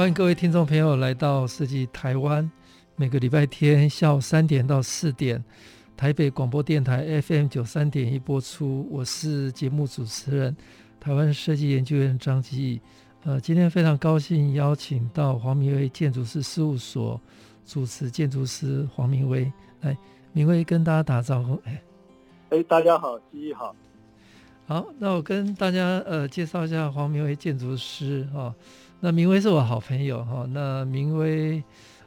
欢迎各位听众朋友来到设计台湾，每个礼拜天下午三点到四点，台北广播电台 FM 九三点一播出。我是节目主持人，台湾设计研究院张基义。呃，今天非常高兴邀请到黄明威建筑师事务所主持建筑师黄明威来，明威跟大家打招呼。哎，哎，大家好，基义好。好，那我跟大家呃介绍一下黄明威建筑师哈。哦那明威是我好朋友哈。那明威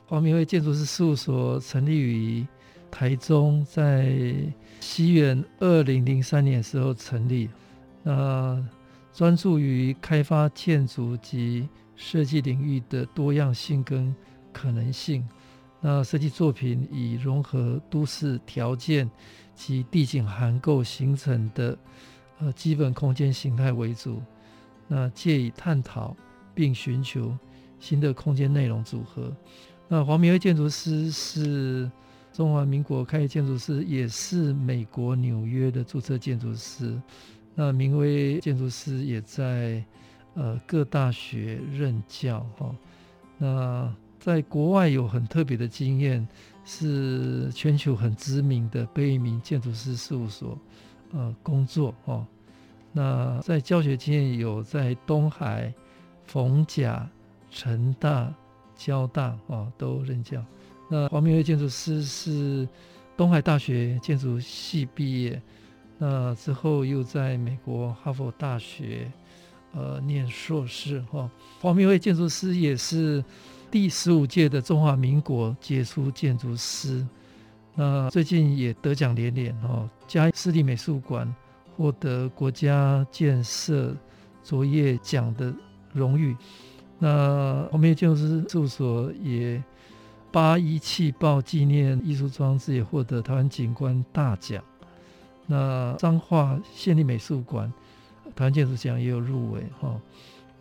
黄明威建筑师事务所成立于台中，在西元二零零三年时候成立。那专注于开发建筑及设计领域的多样性跟可能性。那设计作品以融合都市条件及地景涵构形成的呃基本空间形态为主。那借以探讨。并寻求新的空间内容组合。那黄明威建筑师是中华民国开业建筑师，也是美国纽约的注册建筑师。那明威建筑师也在呃各大学任教哈。那在国外有很特别的经验，是全球很知名的贝聿铭建筑师事务所呃工作哈。那在教学经验有在东海。逢甲、成大、交大啊，都任教。那黄明威建筑师是东海大学建筑系毕业，那之后又在美国哈佛大学呃念硕士哈。黄明威建筑师也是第十五届的中华民国杰出建筑师。那最近也得奖连连哦，嘉义市立美术馆获得国家建设卓越奖的荣誉，那黄明建筑师事务所也八一气爆纪念艺术装置也获得台湾景观大奖。那彰化县立美术馆台湾建筑奖也有入围哈。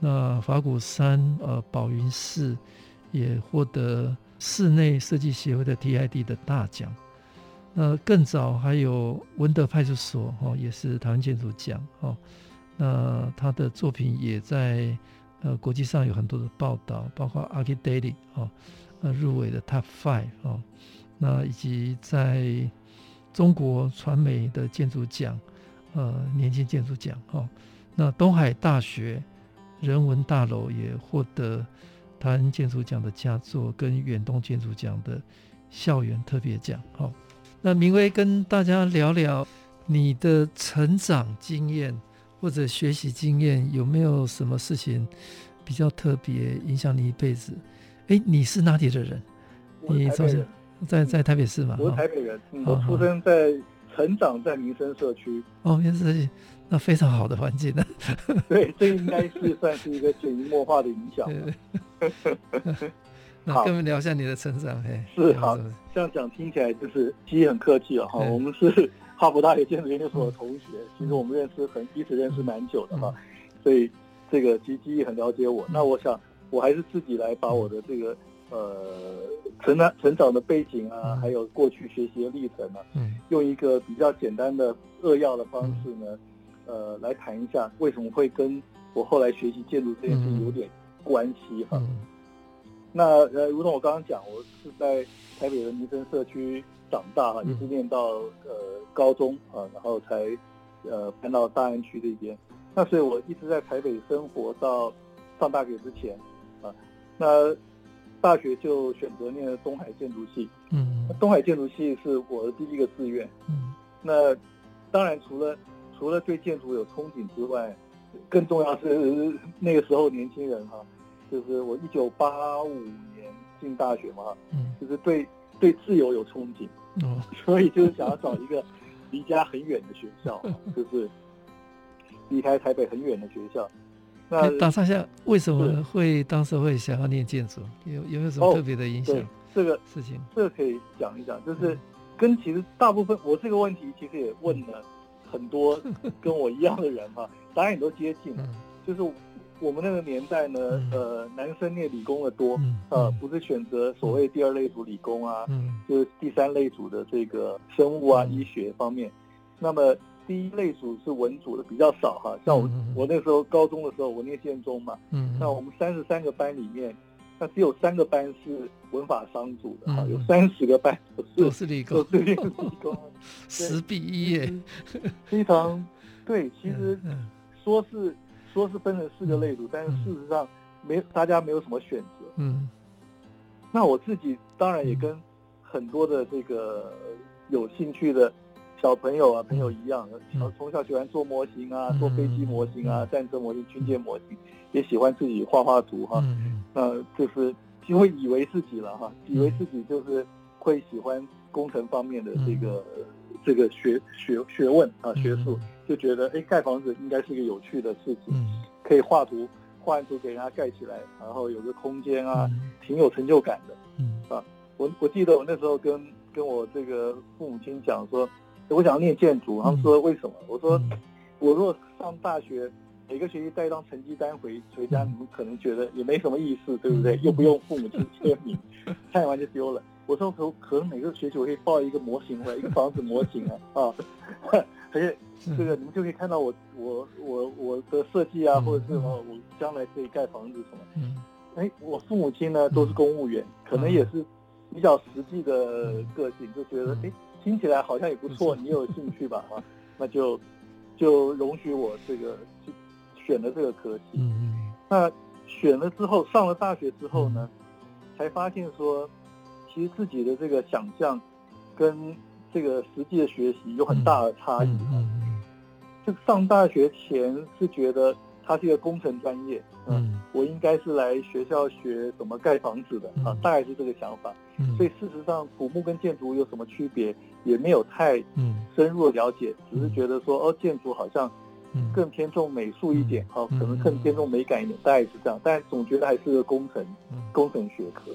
那法鼓山呃宝云寺也获得室内设计协会的 TID 的大奖。那更早还有文德派出所哈，也是台湾建筑奖哈。那他的作品也在。呃，国际上有很多的报道，包括 Archidaily 啊，呃，入围的 Top Five 啊，那以及在中国传媒的建筑奖，呃，年轻建筑奖哈，那东海大学人文大楼也获得台湾建筑奖的佳作，跟远东建筑奖的校园特别奖哈。那明威跟大家聊聊你的成长经验。或者学习经验有没有什么事情比较特别影响你一辈子？哎，你是哪里的人？你从小在在台北市吗？我是台北人，我出生在成长在民生社区。哦，民生社区，那非常好的环境呢。对，这应该是算是一个潜移默化的影响。那跟我们聊一下你的成长。哎，是好，这样讲听起来就是其实很客气了哈。我们是。哈佛大学建筑研究所的同学，其实我们认识很彼此认识蛮久的哈，所以这个基基很了解我。那我想我还是自己来把我的这个呃成长成长的背景啊，还有过去学习的历程啊，用一个比较简单的扼要的方式呢，呃，来谈一下为什么会跟我后来学习建筑这件事有点关系哈。那呃，如同我刚刚讲，我是在台北的民生社区。长大哈，一直念到呃高中啊，然后才呃搬到大安区这边。那所以我一直在台北生活到上大学之前啊。那大学就选择念了东海建筑系。嗯，东海建筑系是我的第一个志愿。嗯，那当然除了除了对建筑有憧憬之外，更重要是那个时候年轻人哈，就是我一九八五年进大学嘛，嗯，就是对对自由有憧憬。嗯，所以就是想要找一个离家很远的学校，就是离开台北很远的学校。那打岔下，为什么会当时会想要念建筑？有有没有什么特别的影响？哦、这个事情，这个可以讲一讲，就是跟其实大部分我这个问题其实也问了很多 跟我一样的人哈，答案也都接近，就是我们那个年代呢，呃，男生念理工的多，呃，不是选择所谓第二类组理工啊，就是第三类组的这个生物啊、医学方面，那么。第一类组是文组的比较少哈，像我我那时候高中的时候，我念建中嘛，嗯，那我们三十三个班里面，那只有三个班是文法商组的哈，有三十个班都是理工，都是理工，十比一耶，非常对。其实 说是说是分成四个类组，但是事实上没大家没有什么选择。嗯，那我自己当然也跟很多的这个有兴趣的。小朋友啊，朋友一样，从从小喜欢做模型啊，做飞机模型啊，战争模型、军舰模型，也喜欢自己画画图哈。那就是因为以为自己了哈，以为自己就是会喜欢工程方面的这个这个学学学问啊学术，就觉得哎盖房子应该是个有趣的事情，可以画图，画完图给人家盖起来，然后有个空间啊，挺有成就感的。啊，我我记得我那时候跟跟我这个父母亲讲说。我想要念建筑，他们说为什么？我说，我如果上大学，每个学期带一张成绩单回回家，你们可能觉得也没什么意思，对不对？又不用父母亲签名，看完就丢了。我说可可能每个学期我可以报一个模型回来，一个房子模型啊啊，而且这个你们就可以看到我我我我的设计啊，或者是什么我将来可以盖房子什么。哎，我父母亲呢都是公务员，可能也是比较实际的个性，就觉得哎。听起来好像也不错，你有兴趣吧？啊，那就就容许我这个去选了这个科系。嗯嗯。那选了之后，上了大学之后呢，才发现说，其实自己的这个想象跟这个实际的学习有很大的差异。嗯嗯。就上大学前是觉得它是一个工程专业，嗯，我应该是来学校学怎么盖房子的啊，大概是这个想法。所以事实上，土木跟建筑有什么区别？也没有太深入的了解，只是觉得说哦，建筑好像更偏重美术一点，哦，可能更偏重美感一点，大概是这样。但总觉得还是个工程，工程学科。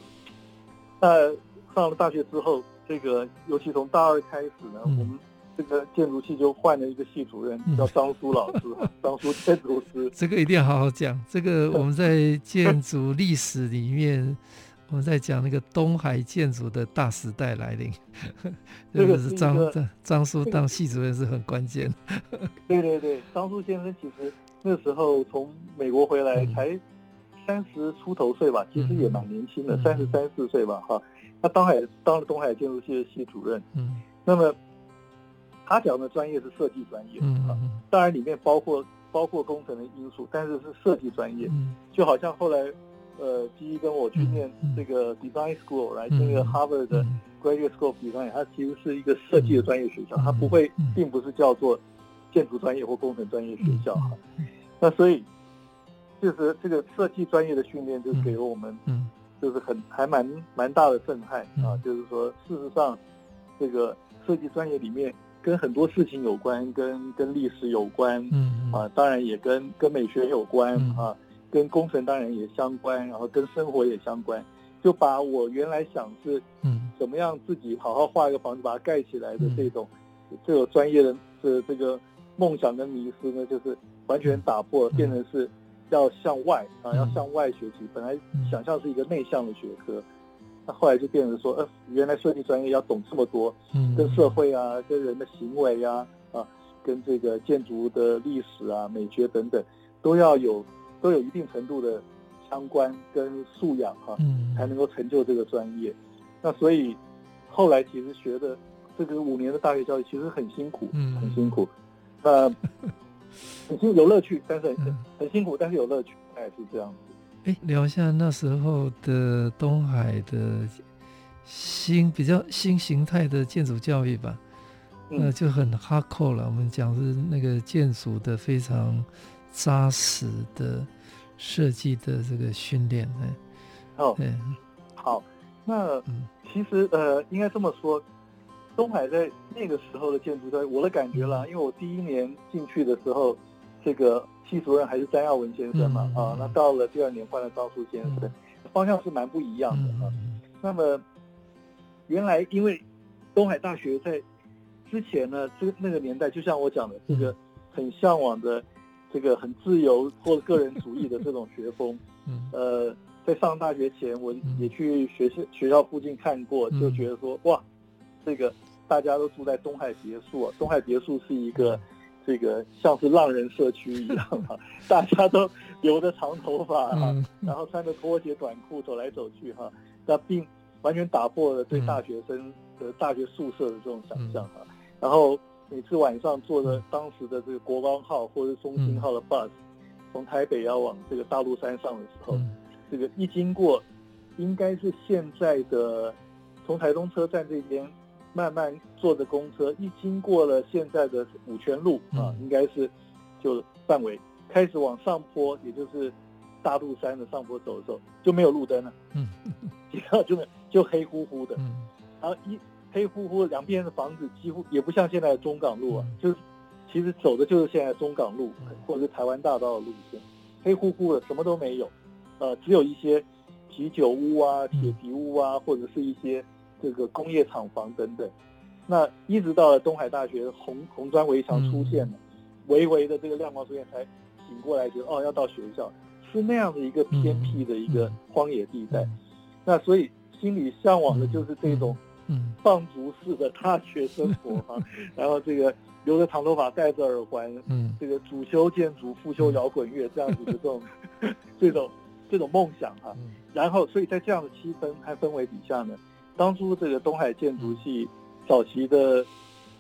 那上了大学之后，这个尤其从大二开始呢，我们这个建筑系就换了一个系主任，叫张苏老师，张苏建筑师。这个一定要好好讲。这个我们在建筑历史里面。我们在讲那个东海建筑的大时代来临，这个是张张张苏当系主任是很关键。对对对，张苏先生其实那时候从美国回来才三十出头岁吧，其实也蛮年轻的，三十三四岁吧哈。他当海当了东海建筑系的系主任，嗯，那么他讲的专业是设计专业，嗯，当然里面包括包括工程的因素，但是是设计专业，就好像后来。呃，基一跟我去念这个 design school，来那个 Harvard 的 graduate school of design，它其实是一个设计的专业学校，它不会，并不是叫做建筑专业或工程专业学校哈。那所以，就是这个设计专业的训练，就给了我们，就是很还蛮蛮大的震撼啊。就是说，事实上，这个设计专业里面跟很多事情有关，跟跟历史有关，嗯啊，当然也跟跟美学有关啊。跟工程当然也相关，然后跟生活也相关，就把我原来想是，嗯，怎么样自己好好画一个房子把它盖起来的这种，这个专业的这这个梦想跟迷失呢，就是完全打破，变成是要向外啊，要向外学习。本来想象是一个内向的学科，那后来就变成说，呃，原来设计专业要懂这么多，跟社会啊，跟人的行为啊，啊，跟这个建筑的历史啊、美学等等，都要有。都有一定程度的相关跟素养哈，嗯，才能够成就这个专业。那所以后来其实学的这个五年的大学教育其实很辛苦，嗯，很辛苦。那很辛苦有乐趣，但是很很辛苦，但是有乐趣，大概是这样子。哎，聊一下那时候的东海的新比较新形态的建筑教育吧，那就很 hardcore 了。我们讲是那个建筑的非常。扎实的设计的这个训练，哎，哦，对，好，那其实呃，应该这么说，东海在那个时候的建筑，在我的感觉啦，因为我第一年进去的时候，这个系主任还是詹耀文先生嘛，嗯、啊，那到了第二年换了赵树先生，嗯、方向是蛮不一样的啊。嗯、那么原来因为东海大学在之前呢，这那个年代，就像我讲的，这个很向往的这个很自由或者个人主义的这种学风，嗯，呃，在上大学前，我也去学校学校附近看过，就觉得说，哇，这个大家都住在东海别墅啊，东海别墅是一个这个像是浪人社区一样啊，大家都留着长头发啊，然后穿着拖鞋短裤走来走去哈，那并完全打破了对大学生的大学宿舍的这种想象哈。然后每次晚上坐着当时的这个国光号或者中兴号的 bus，从台北要往这个大陆山上的时候，这个一经过，应该是现在的从台东车站这边慢慢坐着公车，一经过了现在的五权路啊，应该是就范围开始往上坡，也就是大肚山的上坡走的时候，就没有路灯了，嗯，然后就就黑乎乎的，嗯。然后一。黑乎乎的两边的房子几乎也不像现在的中港路啊，就是其实走的就是现在中港路或者是台湾大道的路线，黑乎乎的什么都没有，呃，只有一些啤酒屋啊、铁皮屋啊，或者是一些这个工业厂房等等。那一直到了东海大学红红砖围墙出现了，微微的这个亮光出现，才醒过来觉得哦，要到学校，是那样的一个偏僻的一个荒野地带。那所以心里向往的就是这种。嗯，放逐式的大学生活哈，然后这个留着长头发，戴着耳环，嗯，这个主修建筑，副修摇滚乐这样子的这种这种这种梦想哈，然后所以在这样的气氛和氛围底下呢，当初这个东海建筑系早期的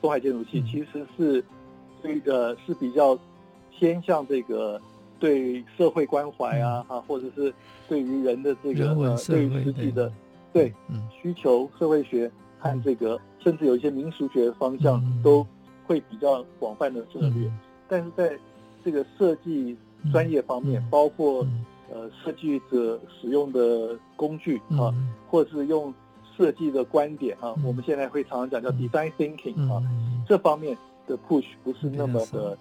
东海建筑系其实是这个是比较偏向这个对社会关怀啊哈，或者是对于人的这个呃对于实际的。对，需求社会学和这个，甚至有一些民俗学方向都会比较广泛的涉猎，但是在这个设计专业方面，包括呃设计者使用的工具啊，或者是用设计的观点啊，我们现在会常常讲叫 design thinking 啊，这方面的 push 不是那么的，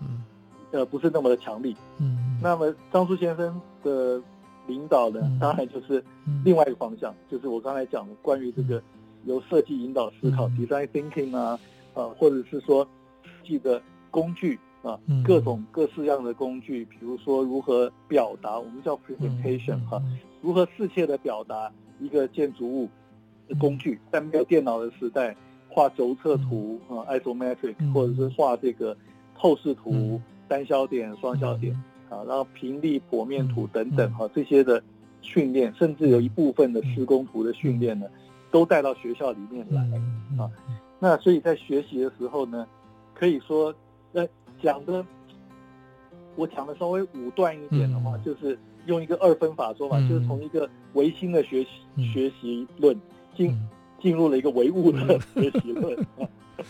呃，不是那么的强力。嗯，那么张叔先生的。领导呢当然就是另外一个方向，嗯、就是我刚才讲的关于这个由设计引导思考、嗯、（design thinking） 啊，呃，或者是说设计的工具啊，嗯、各种各式样的工具，比如说如何表达，我们叫 presentation 哈、嗯，如何适切的表达一个建筑物的工具，在没有电脑的时代，画轴测图啊，isometric，或者是画这个透视图、嗯、单焦点、双焦点。啊，然后平立剖面图等等哈，这些的训练，甚至有一部分的施工图的训练呢，都带到学校里面来啊。那所以在学习的时候呢，可以说，呃，讲的我讲的稍微武断一点的话，就是用一个二分法说法，就是从一个唯心的学习学习论进进入了一个唯物的 学习论。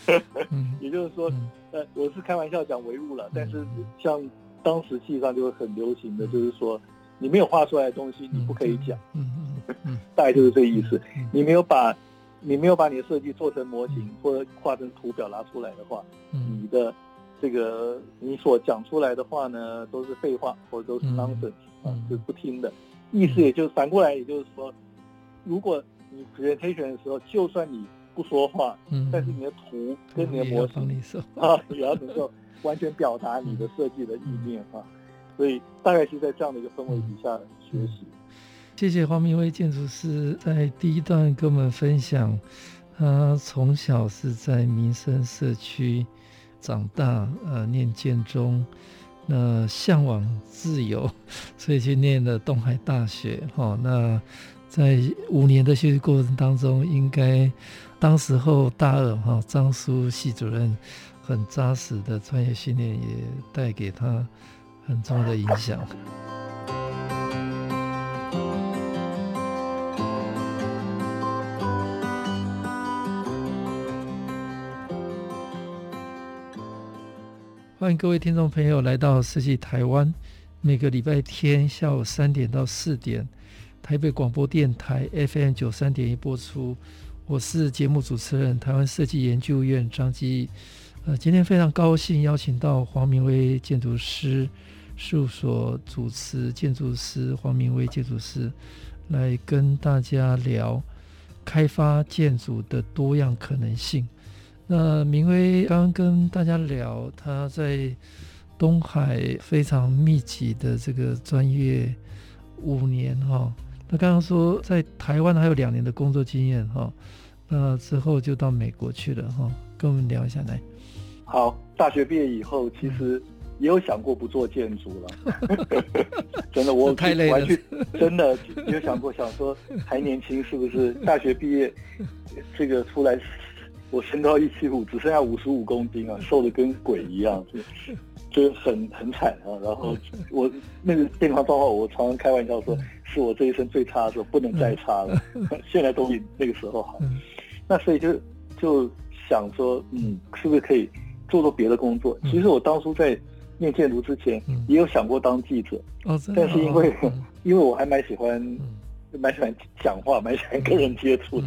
也就是说，呃，我是开玩笑讲唯物了，但是像。当时实际上就会很流行的，就是说，你没有画出来的东西，你不可以讲。大概就是这个意思。你没有把，你没有把你的设计做成模型或者画成图表拿出来的话，你的这个你所讲出来的话呢，都是废话或者都是 nonsense 啊，就是不听的。意思也就是反过来，也就是说，如果你 presentation 的时候，就算你不说话，嗯但是你的图跟你的模型 啊，也要能够。完全表达你的设计的意念啊，所以大概是在这样的一个氛围底下学习。谢谢黄明威建筑师在第一段跟我们分享，他从小是在民生社区长大，呃，念建中，那向往自由，所以去念了东海大学。哈，那在五年的学习过程当中，应该当时候大二哈，张叔系主任。很扎实的专业训练也带给他很重要的影响。欢迎各位听众朋友来到设计台湾，每个礼拜天下午三点到四点，台北广播电台 FM 九三点一播出。我是节目主持人，台湾设计研究院张基。呃，今天非常高兴邀请到黄明威建筑师事务所主持建筑师黄明威建筑师来跟大家聊开发建筑的多样可能性。那明威刚刚跟大家聊他在东海非常密集的这个专业五年哈，他刚刚说在台湾还有两年的工作经验哈，那之后就到美国去了哈，跟我们聊一下来。好，大学毕业以后其实也有想过不做建筑了，真的我太累了，真的有想过想说还年轻是不是？大学毕业这个出来。我身高一七五，只剩下五十五公斤啊，瘦的跟鬼一样，就是很很惨啊。然后我那个健康状况，我常常开玩笑说，是我这一生最差的时候，不能再差了。现在都比那个时候好。那所以就就想说，嗯，是不是可以做做别的工作？其实我当初在念建筑之前，也有想过当记者，但是因为 因为我还蛮喜欢，蛮喜欢讲话，蛮喜欢跟人接触的。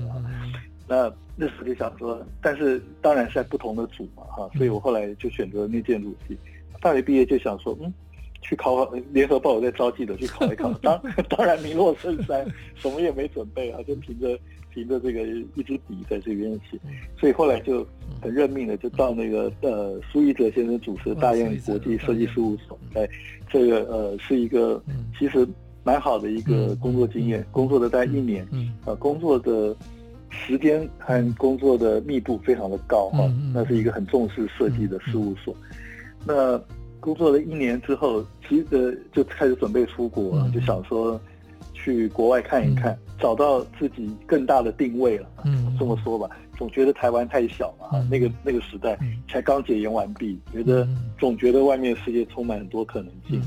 那那时候就想说，但是当然是在不同的组嘛，哈，所以我后来就选择念建筑系。大学毕业就想说，嗯，去考联合报，我在招记者去考一考。当 当然名落孙山，什么也没准备啊，就凭着凭着这个一支笔在这边写。所以后来就很认命的，就到那个呃苏一哲先生主持的大雁国际设计事务所，在这个呃是一个其实蛮好的一个工作经验，工作了大概一年，呃，工作的。时间和工作的密度非常的高哈，那是一个很重视设计的事务所。那工作了一年之后，其实就开始准备出国，就想说去国外看一看，找到自己更大的定位了。嗯，这么说吧，总觉得台湾太小嘛，那个那个时代才刚解严完毕，觉得总觉得外面世界充满很多可能性。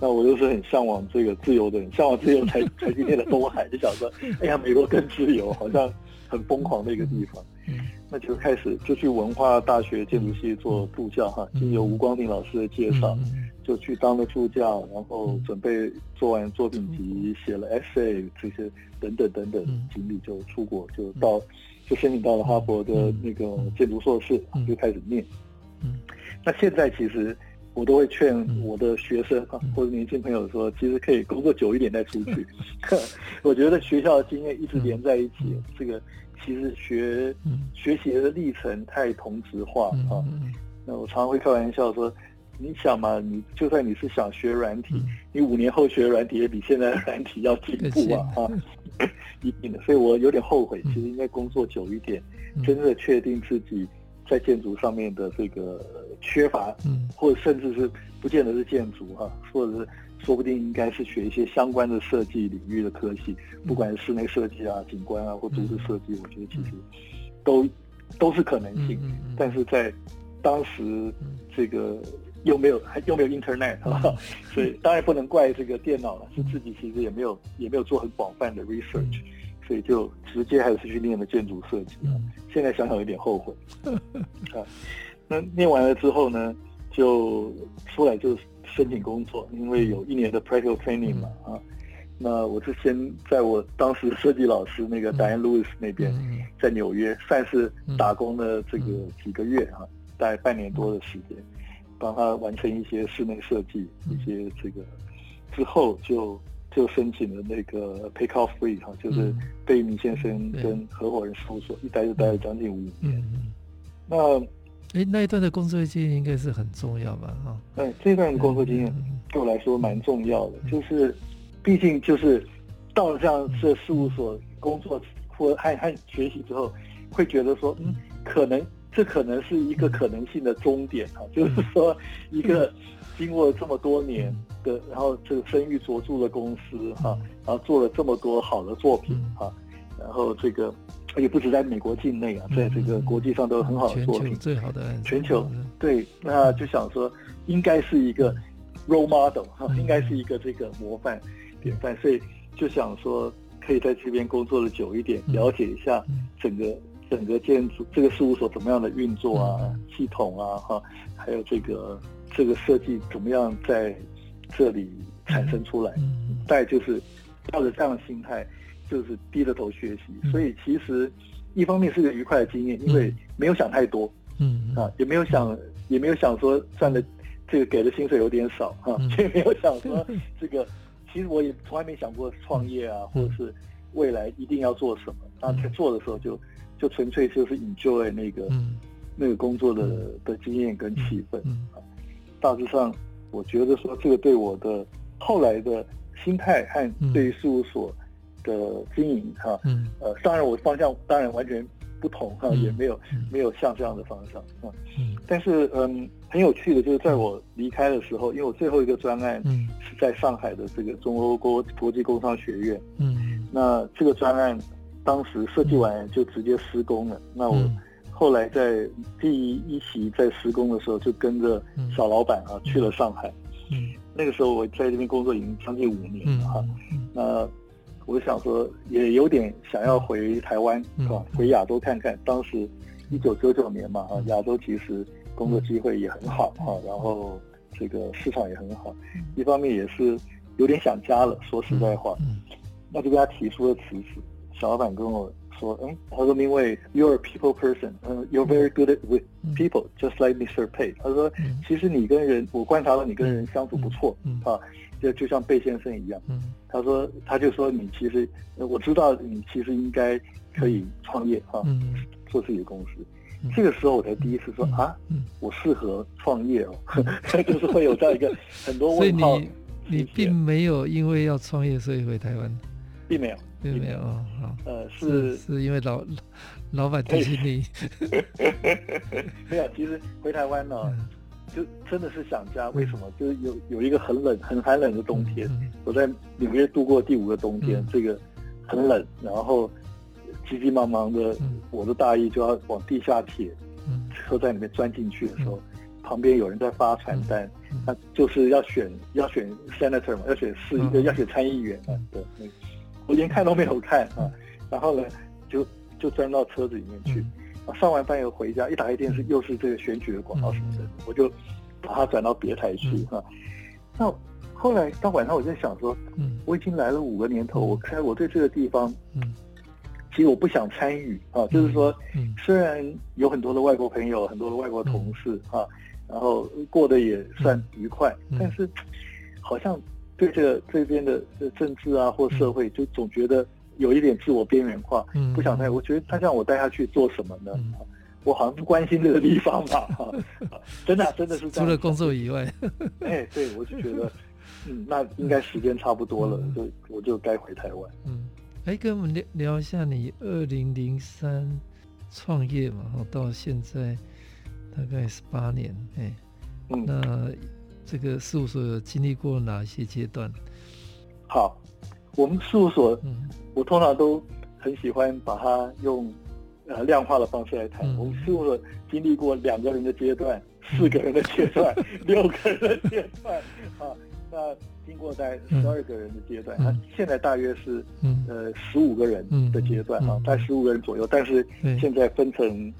那我就是很向往这个自由的人，向往自由才 才今天的东海，就想说，哎呀，美国更自由，好像。很疯狂的一个地方，嗯，那就开始就去文化大学建筑系做助教哈，经由吴光鼎老师的介绍，就去当了助教，然后准备做完作品集，写了 essay 这些等等等等经历，就出国，就到就申请到了哈佛的那个建筑硕士，就开始念。嗯，那现在其实。我都会劝我的学生啊，或者年轻朋友说，其实可以工作久一点再出去。我觉得学校的经验一直连在一起，这个其实学学习的历程太同质化啊。那我常常会开玩笑说，你想嘛，你就算你是想学软体，你五年后学软体也比现在的软体要进步啊 啊，一定的。所以我有点后悔，其实应该工作久一点，真的确定自己。在建筑上面的这个缺乏，嗯，或者甚至是不见得是建筑哈，或者是说不定应该是学一些相关的设计领域的科系，不管是室内设计啊、景观啊或都市设计，我觉得其实都都是可能性。但是在当时这个又没有还又没有 Internet 哈，所以当然不能怪这个电脑了，是自己其实也没有也没有做很广泛的 research。所以就直接还是去念了建筑设计，现在想想有点后悔。啊。那念完了之后呢，就出来就申请工作，因为有一年的 practical training 嘛啊。那我是先在我当时设计老师那个 Diane Lewis 那边，在纽约算是打工的这个几个月啊，大概半年多的时间，帮他完成一些室内设计，一些这个之后就。就申请了那个 Pay Off Fried 哈，就是贝米先生跟合伙人事务所，一待就待了将近五年。那哎，那一段的工作经验应该是很重要吧？哈，哎，这段工作经验对我来说蛮重要的，就是毕竟就是到了这样的事务所工作或和和学习之后，会觉得说，嗯，可能这可能是一个可能性的终点哈，就是说一个。经过了这么多年的，然后这个声誉卓著的公司哈，然后做了这么多好的作品哈，然后这个也不止在美国境内啊，在这个国际上都有很好的作品，最好的全球对，那就想说应该是一个 role model 哈，应该是一个这个模范典范，所以就想说可以在这边工作的久一点，了解一下整个整个建筑这个事务所怎么样的运作啊，系统啊哈，还有这个。这个设计怎么样在这里产生出来？大概就是抱着这样的心态，就是低着头学习。所以其实一方面是个愉快的经验，因为没有想太多，嗯，啊，也没有想，也没有想说赚的这个给的薪水有点少啊，也没有想说 这个，其实我也从来没想过创业啊，或者是未来一定要做什么。那在做的时候就就纯粹就是 enjoy 那个那个工作的的经验跟气氛啊。大致上，我觉得说这个对我的后来的心态和对于事务所的经营哈，嗯呃，当然我方向当然完全。不同哈，也没有没有像这样的方向啊。嗯，但是嗯，很有趣的就是在我离开的时候，因为我最后一个专案是在上海的这个中欧国国际工商学院。嗯，那这个专案当时设计完就直接施工了。那我后来在第一期在施工的时候，就跟着小老板啊去了上海。嗯，那个时候我在这边工作已经将近五年了哈。那我想说，也有点想要回台湾，是吧？回亚洲看看。当时一九九九年嘛，啊，亚洲其实工作机会也很好哈，然后这个市场也很好。一方面也是有点想家了，说实在话，那就跟他提出了辞职。小老板跟我说，嗯，他说因为 you're a people person，嗯，you're very good with people，just like Mr. Pei。他说，其实你跟人，我观察到你跟人相处不错，啊。就就像贝先生一样，嗯，他说，他就说你其实，我知道你其实应该可以创业哈，嗯，做自己的公司。这个时候我才第一次说啊，我适合创业哦，就是会有这样一个 很多问号。所以你你并没有因为要创业所以回台湾，并没有，并没有啊，好，呃，是是因为老老板提醒你，没有，其实回台湾呢。就真的是想家，为什么？就是有有一个很冷、很寒冷的冬天，我在纽约度过第五个冬天，这个很冷，然后急急忙忙的，我的大衣就要往地下铁车站里面钻进去的时候，旁边有人在发传单，他就是要选要选 senator 嘛，要选市一个要选参议员啊，对，我连看都没有看啊，然后呢，就就钻到车子里面去。上完班以后回家，一打开电视，又是这个选举的广告什么的，我就把它转到别台去哈。那后来到晚上，我在想说，我已经来了五个年头，我开我对这个地方，其实我不想参与啊。就是说，虽然有很多的外国朋友，很多的外国同事啊，然后过得也算愉快，但是好像对这个这边的政治啊或社会，就总觉得。有一点自我边缘化，不想太。我觉得他叫我带他去做什么呢？我好像不关心这个地方吧？真的，真的是。除了工作以外，哎，对，我就觉得，嗯，那应该时间差不多了，就我就该回台湾。嗯，哎，跟我们聊聊一下你二零零三创业嘛，然后到现在大概十八年，哎，那这个事务所有经历过哪些阶段？好。我们事务所，我通常都很喜欢把它用呃量化的方式来谈。我们事务所经历过两个人的阶段、四个人的阶段、六个人的阶段。啊，那经过在十二个人的阶段，那现在大约是呃十五个人的阶段啊，在十五个人左右。但是现在分成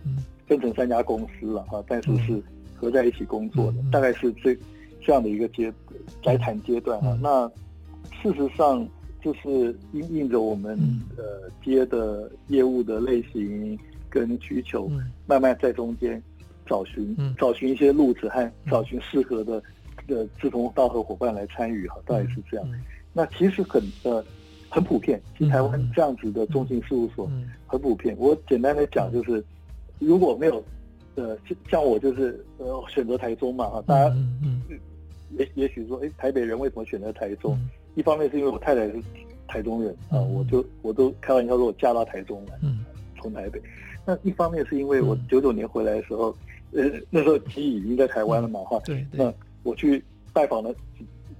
分成三家公司了啊，但是是合在一起工作的，大概是这这样的一个阶来谈阶段啊。那事实上。就是应应着我们呃接的业务的类型跟需求，慢慢在中间找寻找寻一些路子和找寻适合的的志同道合伙伴来参与哈，大概是这样。那其实很呃很普遍，其实台湾这样子的中信事务所很普遍。我简单的讲就是，如果没有呃像我就是呃选择台中嘛哈，大家嗯也也许说哎台北人为什么选择台中？一方面是因为我太太是台中人啊，我就我都开玩笑说我嫁到台中来，从台北。那一方面是因为我九九年回来的时候，呃，那时候其实已经在台湾了嘛，哈。对。那我去拜访了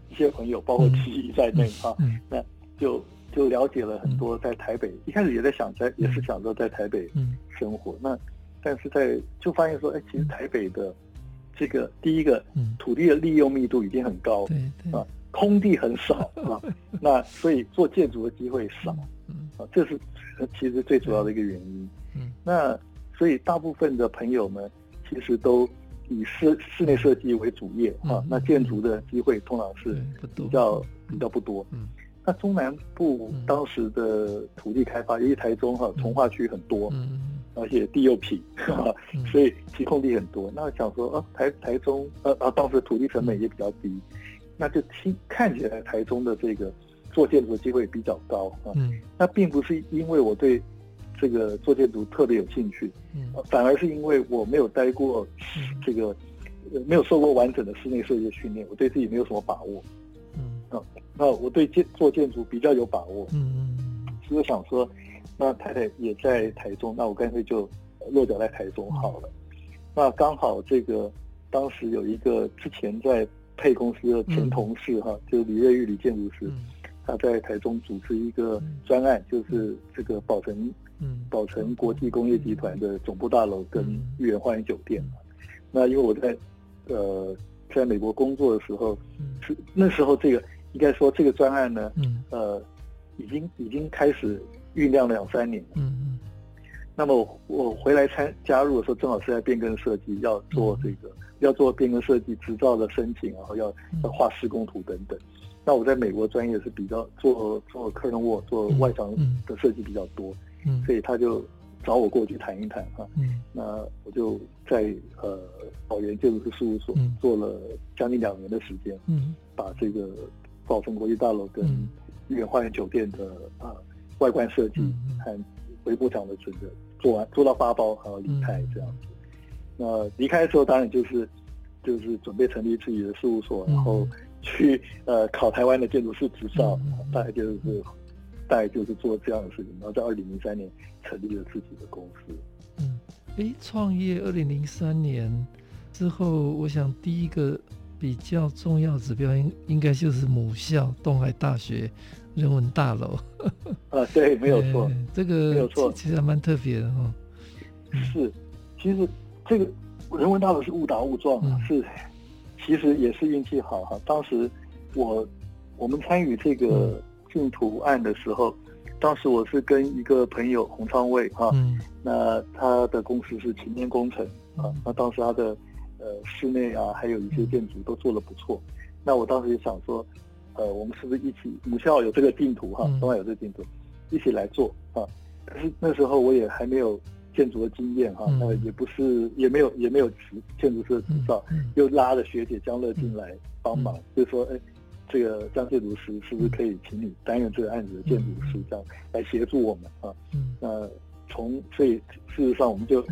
一些朋友，包括其在内哈，那就就了解了很多在台北。一开始也在想在，也是想着在台北生活。那但是在就发现说，哎，其实台北的这个第一个土地的利用密度已经很高，对啊。空地很少啊，那所以做建筑的机会少，啊，这是其实最主要的一个原因。嗯，那所以大部分的朋友们其实都以室室内设计为主业啊，那建筑的机会通常是比较比较不多。嗯，那中南部当时的土地开发，因为台中哈，从化区很多，嗯而且地又平，嗯、所以其空地很多。那想说，呃、啊，台台中，呃啊，当时土地成本也比较低，那就听看起来台中的这个做建筑的机会比较高啊。嗯，那并不是因为我对这个做建筑特别有兴趣，嗯，反而是因为我没有待过这个，没有受过完整的室内设计训练，我对自己没有什么把握。嗯，啊，那我对建做建筑比较有把握。嗯嗯，所以我想说。那太太也在台中，那我干脆就落脚在台中好了。那刚好这个当时有一个之前在沛公司的前同事哈，就是李瑞玉李建筑师，他在台中主持一个专案，就是这个宝成宝城国际工业集团的总部大楼跟御园花园酒店。那因为我在呃在美国工作的时候，是那时候这个应该说这个专案呢，呃已经已经开始。酝酿了两三年，嗯嗯，那么我我回来参加入的时候，正好是在变更设计，要做这个，要做变更设计执照的申请，然后要要画施工图等等。那我在美国专业是比较做做 wall 做外墙的设计比较多，嗯，所以他就找我过去谈一谈哈，嗯，那我就在呃宝源建筑师事务所做了将近两年的时间，嗯，把这个宝城国际大楼跟御园花园酒店的啊。外观设计和回部长的准则做完做到发包，还有离开这样子。那离开的时候，当然就是就是准备成立自己的事务所，然后去呃考台湾的建筑师执照，大概就是大概就是做这样的事情。然后在二零零三年成立了自己的公司。嗯，哎，创业二零零三年之后，我想第一个比较重要指标应应该就是母校东海大学。人文大楼 啊，对，没有错，这个没有错，其实还蛮特别的哈。是，其实这个人文大楼是误打误撞啊，是，其实也是运气好哈。当时我我们参与这个竞图案的时候，当时我是跟一个朋友洪昌卫哈，那他的公司是擎天工程啊，那当时他的呃室内啊，还有一些建筑都做得不错，那我当时也想说。呃，我们是不是一起母校有这个竞图哈，中海有这个竞图，一起来做啊？可是那时候我也还没有建筑的经验哈，那也不是也没有也没有建筑师的执照，又拉着学姐江乐进来帮忙，就说哎，这个张建筑师是不是可以请你担任这个案子的建筑师，这样来协助我们啊？那从所以事实上我们就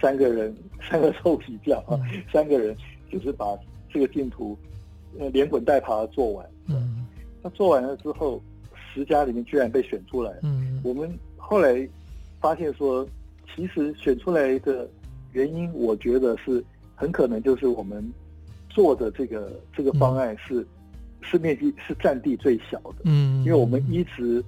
三个人三个臭皮匠啊，三个人 就是把这个竞图呃连滚带爬做完。嗯，那做完了之后，十家里面居然被选出来。嗯，我们后来发现说，其实选出来的原因，我觉得是很可能就是我们做的这个这个方案是是面积是占地最小的。嗯，因为我们一直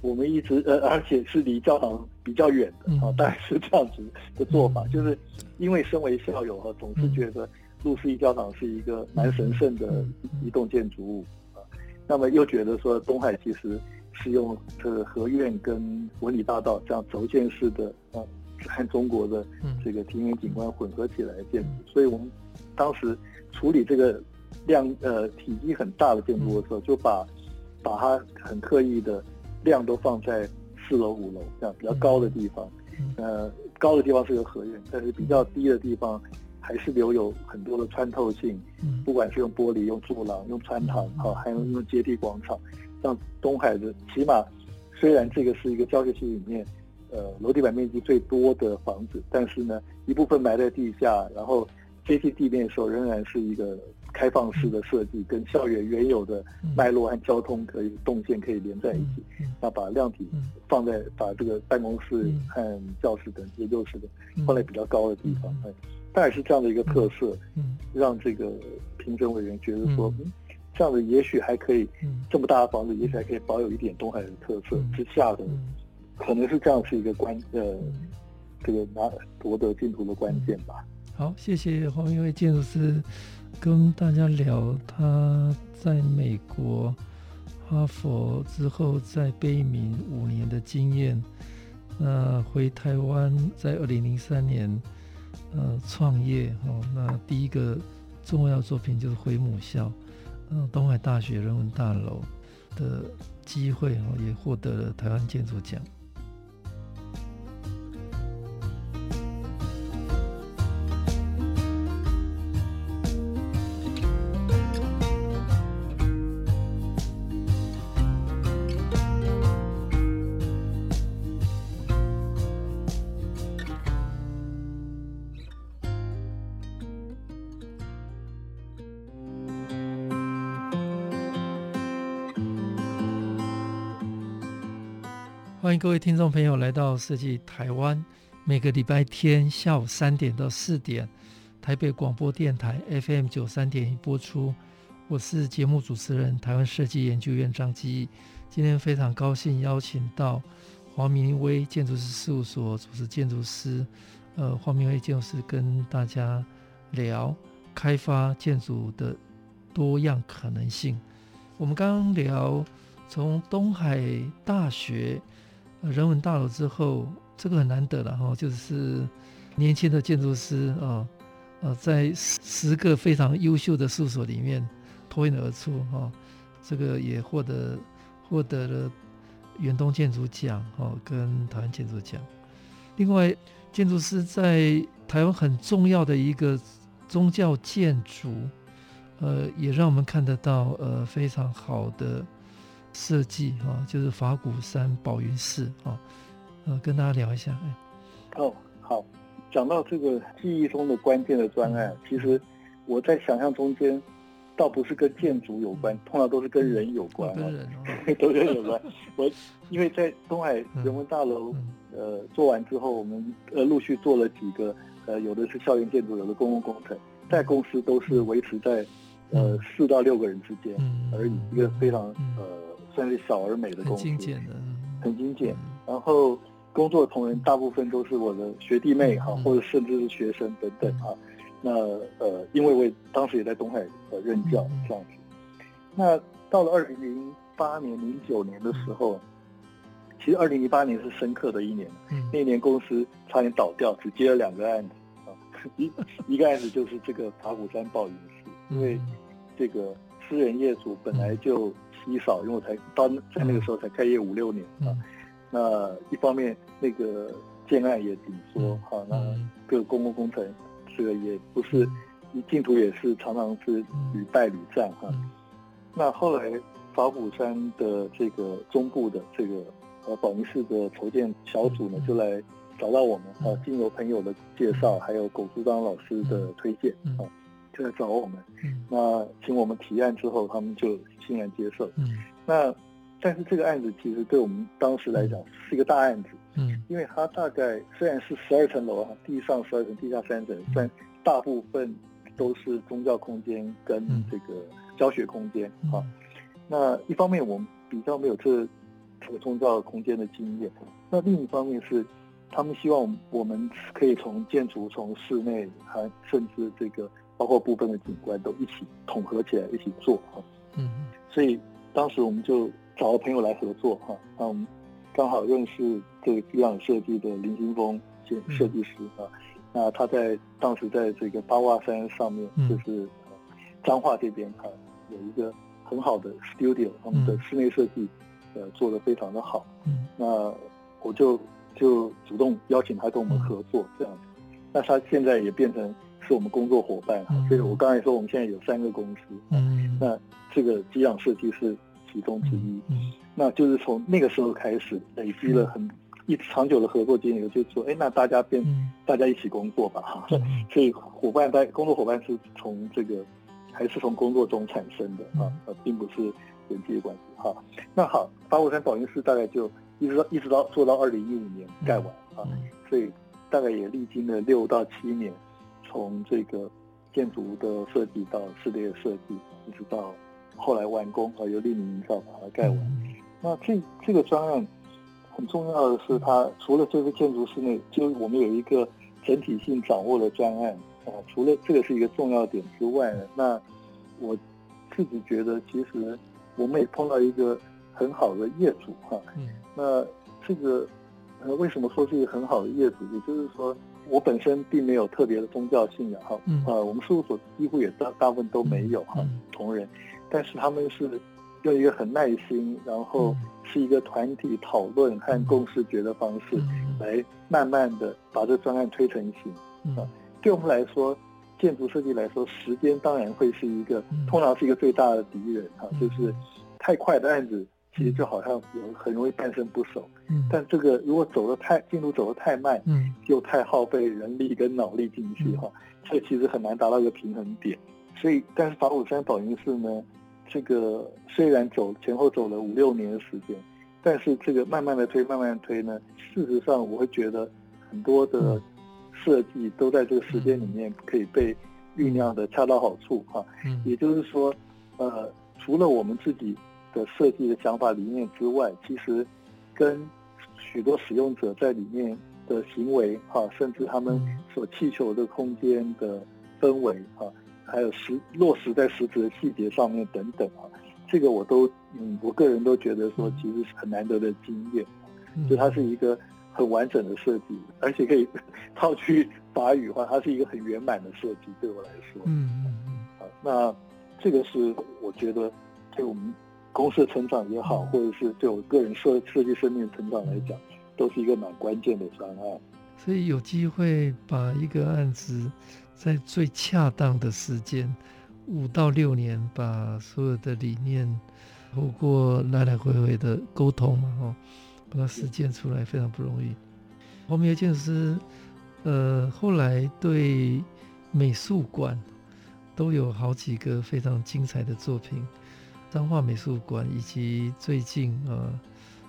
我们一直呃，而且是离教堂比较远的啊，大概是这样子的做法，就是因为身为校友哈，总是觉得路思义教堂是一个蛮神圣的一栋建筑物啊。那么又觉得说东海其实是用这个合院跟文理大道这样轴线式的啊，和中国的这个庭园景观混合起来的建筑，所以我们当时处理这个量呃体积很大的建筑的时候，就把把它很刻意的量都放在四楼五楼这样比较高的地方，呃高的地方是有合院，但是比较低的地方。还是留有很多的穿透性，不管是用玻璃、用柱廊、用穿堂，好，还有用阶梯广场，像东海的，起码虽然这个是一个教学区里面，呃，楼地板面积最多的房子，但是呢，一部分埋在地下，然后接近地面的时候，仍然是一个开放式的设计，跟校园原有的脉络和交通可以动线可以连在一起，那把量体放在把这个办公室和教室等研究室的放在比较高的地方，大概是这样的一个特色，嗯，让这个评审委员觉得说，嗯，这样子也许还可以，这么大的房子，也许还可以保有一点东海的特色之下的，可能是这样是一个关呃，这个拿夺得净土的关键吧。好，谢谢黄明威建筑师跟大家聊他在美国哈佛之后在贝明五年的经验，那回台湾在二零零三年。呃，创业哦，那第一个重要作品就是回母校，嗯，东海大学人文大楼的机会哦，也获得了台湾建筑奖。各位听众朋友来到设计台湾，每个礼拜天下午三点到四点，台北广播电台 FM 九三点一播出。我是节目主持人台湾设计研究院张基。今天非常高兴邀请到黄明威建筑师事务所主持建筑师，呃，黄明威建筑师跟大家聊开发建筑的多样可能性。我们刚刚聊从东海大学人文大楼之后，这个很难得了哈，就是年轻的建筑师啊，呃，在十个非常优秀的事务所里面脱颖而出哈，这个也获得。获得了远东建筑奖哦，跟台湾建筑奖。另外，建筑师在台湾很重要的一个宗教建筑，呃，也让我们看得到呃非常好的设计啊，就是法鼓山宝云寺啊，呃，跟大家聊一下。哦，好，讲到这个记忆中的关键的专案，嗯、其实我在想象中间。倒不是跟建筑有关，通常都是跟人有关，跟人 都跟人有关。我因为在东海人文大楼，呃，做完之后，我们呃陆续做了几个，呃，有的是校园建筑，有的公共工程，在公司都是维持在呃四到六个人之间而已，一个非常呃算是小而美的公司，很精简的，很精简。然后工作的同仁大部分都是我的学弟妹哈，或者甚至是学生等等啊。那呃，因为我当时也在东海呃任教这样子。那到了二零零八年、零九年的时候，其实二零零八年是深刻的一年。那一年公司差点倒掉，只接了两个案子啊，一一个案子就是这个法鼓山宝云寺，因为这个私人业主本来就稀少，因为我才到在那个时候才开业五六年啊。那一方面那个建案也紧缩，好，那各个公共工程。这个也不是，竞图也是常常是屡败屡战哈。那后来法鼓山的这个中部的这个呃宝云寺的筹建小组呢，就来找到我们啊，经由朋友的介绍，还有苟书章老师的推荐啊，就来找我们。那请我们提案之后，他们就欣然接受。嗯那但是这个案子其实对我们当时来讲是一个大案子。嗯，因为它大概虽然是十二层楼啊，地上十二层，地下三层，但大部分都是宗教空间跟这个教学空间啊。那一方面我们比较没有这这个宗教空间的经验，那另一方面是他们希望我们可以从建筑、从室内，还甚至这个包括部分的景观都一起统合起来一起做啊。嗯，所以当时我们就找了朋友来合作哈，那我们。刚好认识这个机场设计的林金峰设设计师啊，那他在当时在这个八卦山上面，就是彰化这边啊，有一个很好的 studio，他们的室内设计呃做的非常的好。那我就就主动邀请他跟我们合作这样子。那他现在也变成是我们工作伙伴哈，所以我刚才说我们现在有三个公司，嗯，那这个机养设计是其中之一。嗯那就是从那个时候开始累积了很一长久的合作经验，就说，哎，那大家变，大家一起工作吧，哈。所以伙伴在工作伙伴是从这个还是从工作中产生的啊，呃，并不是人际的关系哈。那好，法鼓山宝云寺大概就一直到一直到做到二零一五年盖完啊，所以大概也历经了六到七年，从这个建筑的设计到室内的设计，一直到后来完工啊，由立明营造把它盖完。那这这个专案很重要的是，它除了这个建筑室内，就我们有一个整体性掌握的专案啊。除了这个是一个重要点之外，那我自己觉得，其实我们也碰到一个很好的业主哈。那这个呃，为什么说是一个很好的业主？也就是说，我本身并没有特别的宗教信仰哈。啊，我们事务所几乎也大大部分都没有哈同仁，但是他们是。用一个很耐心，然后是一个团体讨论和共识决的方式，来慢慢的把这专案推成型。啊，对我们来说，建筑设计来说，时间当然会是一个，通常是一个最大的敌人啊，就是太快的案子，其实就好像有很容易半生不熟。嗯但这个如果走得太进度走得太慢，嗯又太耗费人力跟脑力进去哈，这其实很难达到一个平衡点。所以，但是法鼓山宝云寺呢？这个虽然走前后走了五六年的时间，但是这个慢慢的推，慢慢的推呢，事实上我会觉得很多的设计都在这个时间里面可以被酝酿的恰到好处哈。嗯，也就是说，呃，除了我们自己的设计的想法理念之外，其实跟许多使用者在里面的行为哈，甚至他们所祈求的空间的氛围哈，还有实落实在实质的细节上面等等啊，这个我都嗯，我个人都觉得说，其实是很难得的经验，就它是一个很完整的设计，而且可以 套句法语话，它是一个很圆满的设计，对我来说，嗯嗯嗯，啊，那这个是我觉得对我们公司的成长也好，或者是对我个人设设计生命成长来讲，都是一个蛮关键的专案。所以有机会把一个案子在最恰当的时间，五到六年，把所有的理念透过来来回回的沟通嘛，哦，把它实践出来非常不容易。黄明辉建筑师，呃，后来对美术馆都有好几个非常精彩的作品，彰化美术馆以及最近呃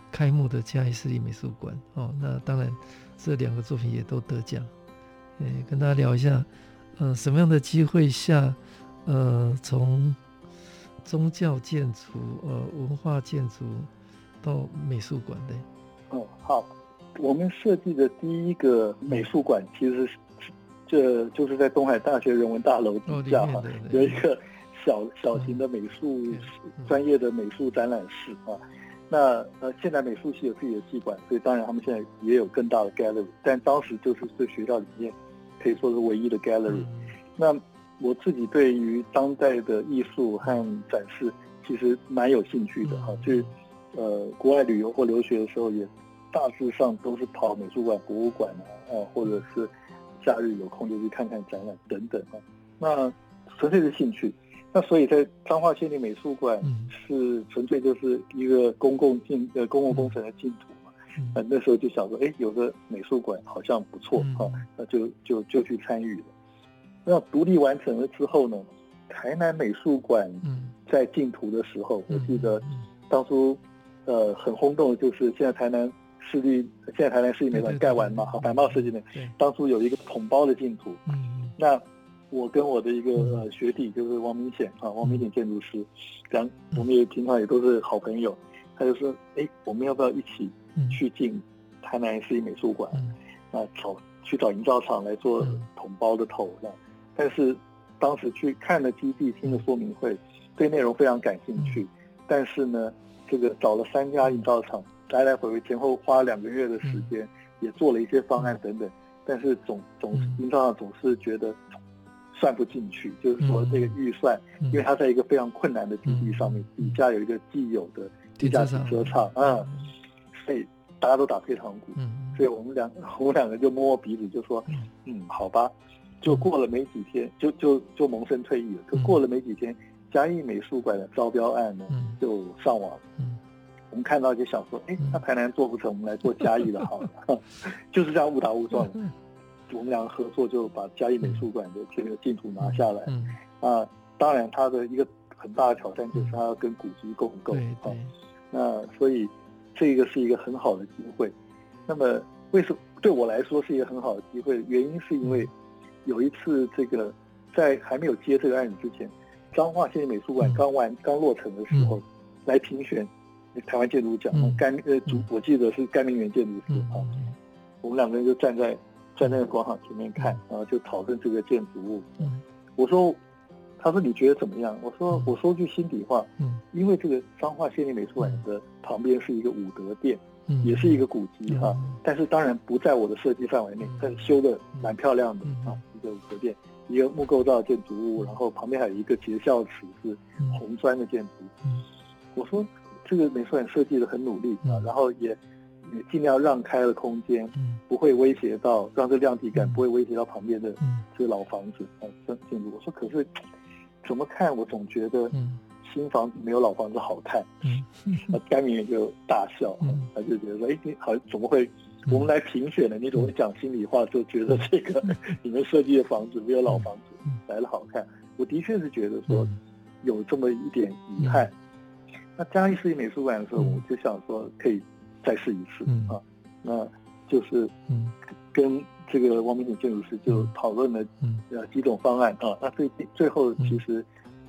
开幕的嘉义市立美术馆，哦，那当然。这两个作品也都得奖，诶，跟大家聊一下，呃，什么样的机会下，呃，从宗教建筑、呃，文化建筑到美术馆的。哦，好，我们设计的第一个美术馆，其实是这就是在东海大学人文大楼底下哈，有一个小小型的美术专业的美术展览室啊。那呃，现在美术系有自己的系馆，所以当然他们现在也有更大的 gallery，但当时就是这学校里面可以说是唯一的 gallery。嗯、那我自己对于当代的艺术和展示其实蛮有兴趣的哈，嗯、就是呃国外旅游或留学的时候也大致上都是跑美术馆、博物馆啊，啊或者是假日有空就去看看展览等等啊，那纯粹是兴趣。那所以，在彰化县立美术馆是纯粹就是一个公共进呃公共工程的竞图嘛，呃那时候就想说，哎，有个美术馆好像不错哈，那就就就去参与了。那独立完成了之后呢，台南美术馆在竞图的时候，我记得当初呃很轰动的就是现在台南市立现在台南市立美术馆盖完嘛，哈，百茂设计的，当初有一个统包的竞图，那。我跟我的一个呃学弟就是王明显啊，王明显建筑师，然我们也平常也都是好朋友。他就说：“哎，我们要不要一起去进台南市立美术馆？啊，找去找营造厂来做统包的头这样。但是当时去看了基地，听了说明会，对内容非常感兴趣。但是呢，这个找了三家营造厂，来来回回前后花了两个月的时间，也做了一些方案等等。但是总总营造厂总是觉得。算不进去，就是说这个预算，因为它在一个非常困难的基地上面，底下有一个既有的地下停车场啊，所以大家都打退堂鼓，所以我们两 我们两个就摸摸鼻子，就说，嗯，好吧，就过了没几天，就就就萌生退役了。就过了没几天，嘉义美术馆的招标案呢就上网，我们看到就想说，哎，那台南做不成，我们来做嘉义的好了，就是这样误打误撞。我们两个合作，就把嘉义美术馆的这个净土拿下来。嗯，啊，当然，它的一个很大的挑战就是它要跟古迹共构。对，那所以这个是一个很好的机会。那么，为什么对我来说是一个很好的机会？原因是因为有一次，这个在还没有接这个案子之前，彰化县立美术馆刚完刚落成的时候，来评选台湾建筑奖。甘呃主，我记得是甘明元建筑师啊。我们两个人就站在。在那个广场前面看，然后就讨论这个建筑物。嗯，我说，他说你觉得怎么样？我说，我说句心底话，嗯，因为这个彰化县立美术馆的旁边是一个武德殿，嗯，也是一个古迹哈，但是当然不在我的设计范围内，但是修的蛮漂亮的啊，一个武德殿，一个木构造建筑物，然后旁边还有一个结孝池是红砖的建筑。嗯，我说这个美术馆设计的很努力啊，然后也。也尽量让开了空间，不会威胁到，让这量体感不会威胁到旁边的这个老房子啊，建建筑。我说可是怎么看，我总觉得新房子没有老房子好看。那甘明元就大笑，他就觉得说：“哎，你好，怎么会？我们来评选的，你怎么会讲心里话，就觉得这个 你们设计的房子没有老房子来的好看。”我的确是觉得说有这么一点遗憾。那嘉义市立美术馆的时候，我就想说可以再试一次、嗯、啊，那就是跟这个王明景建筑师就讨论了呃几种方案啊，那最最后其实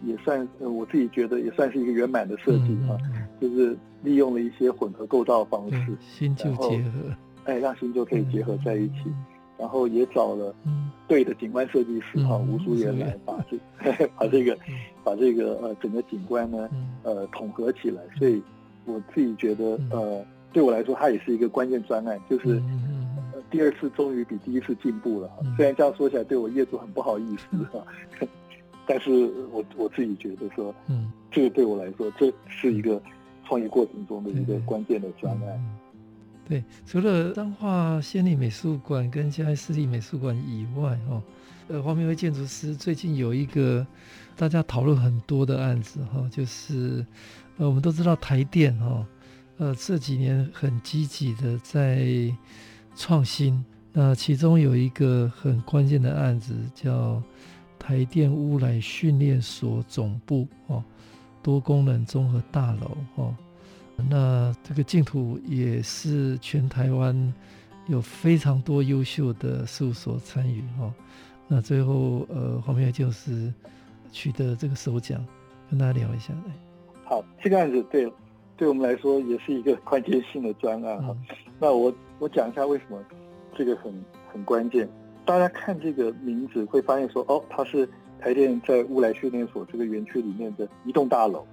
也算我自己觉得也算是一个圆满的设计啊，就是利用了一些混合构造方式，新旧结合，哎，让新旧可以结合在一起。然后也找了对的景观设计师哈，吴淑媛来把这 把这个把这个呃整个景观呢呃统合起来，所以我自己觉得呃对我来说它也是一个关键专案，就是第二次终于比第一次进步了。哈。虽然这样说起来对我业主很不好意思哈，但是我我自己觉得说，嗯，这个对我来说这是一个创业过程中的一个关键的专案。对，除了彰化县立美术馆跟嘉义市立美术馆以外，哦，呃，黄明威建筑师最近有一个大家讨论很多的案子，哈，就是呃，我们都知道台电，哈，呃，这几年很积极的在创新，那其中有一个很关键的案子叫台电乌来训练所总部，哦，多功能综合大楼，哦。那这个净土也是全台湾有非常多优秀的事务所参与哦。那最后呃，黄明就是取得这个首奖，跟大家聊一下。好，这个案子对对我们来说也是一个关键性的专案哈。嗯、那我我讲一下为什么这个很很关键。大家看这个名字会发现说哦，它是台电在乌来训练所这个园区里面的一栋大楼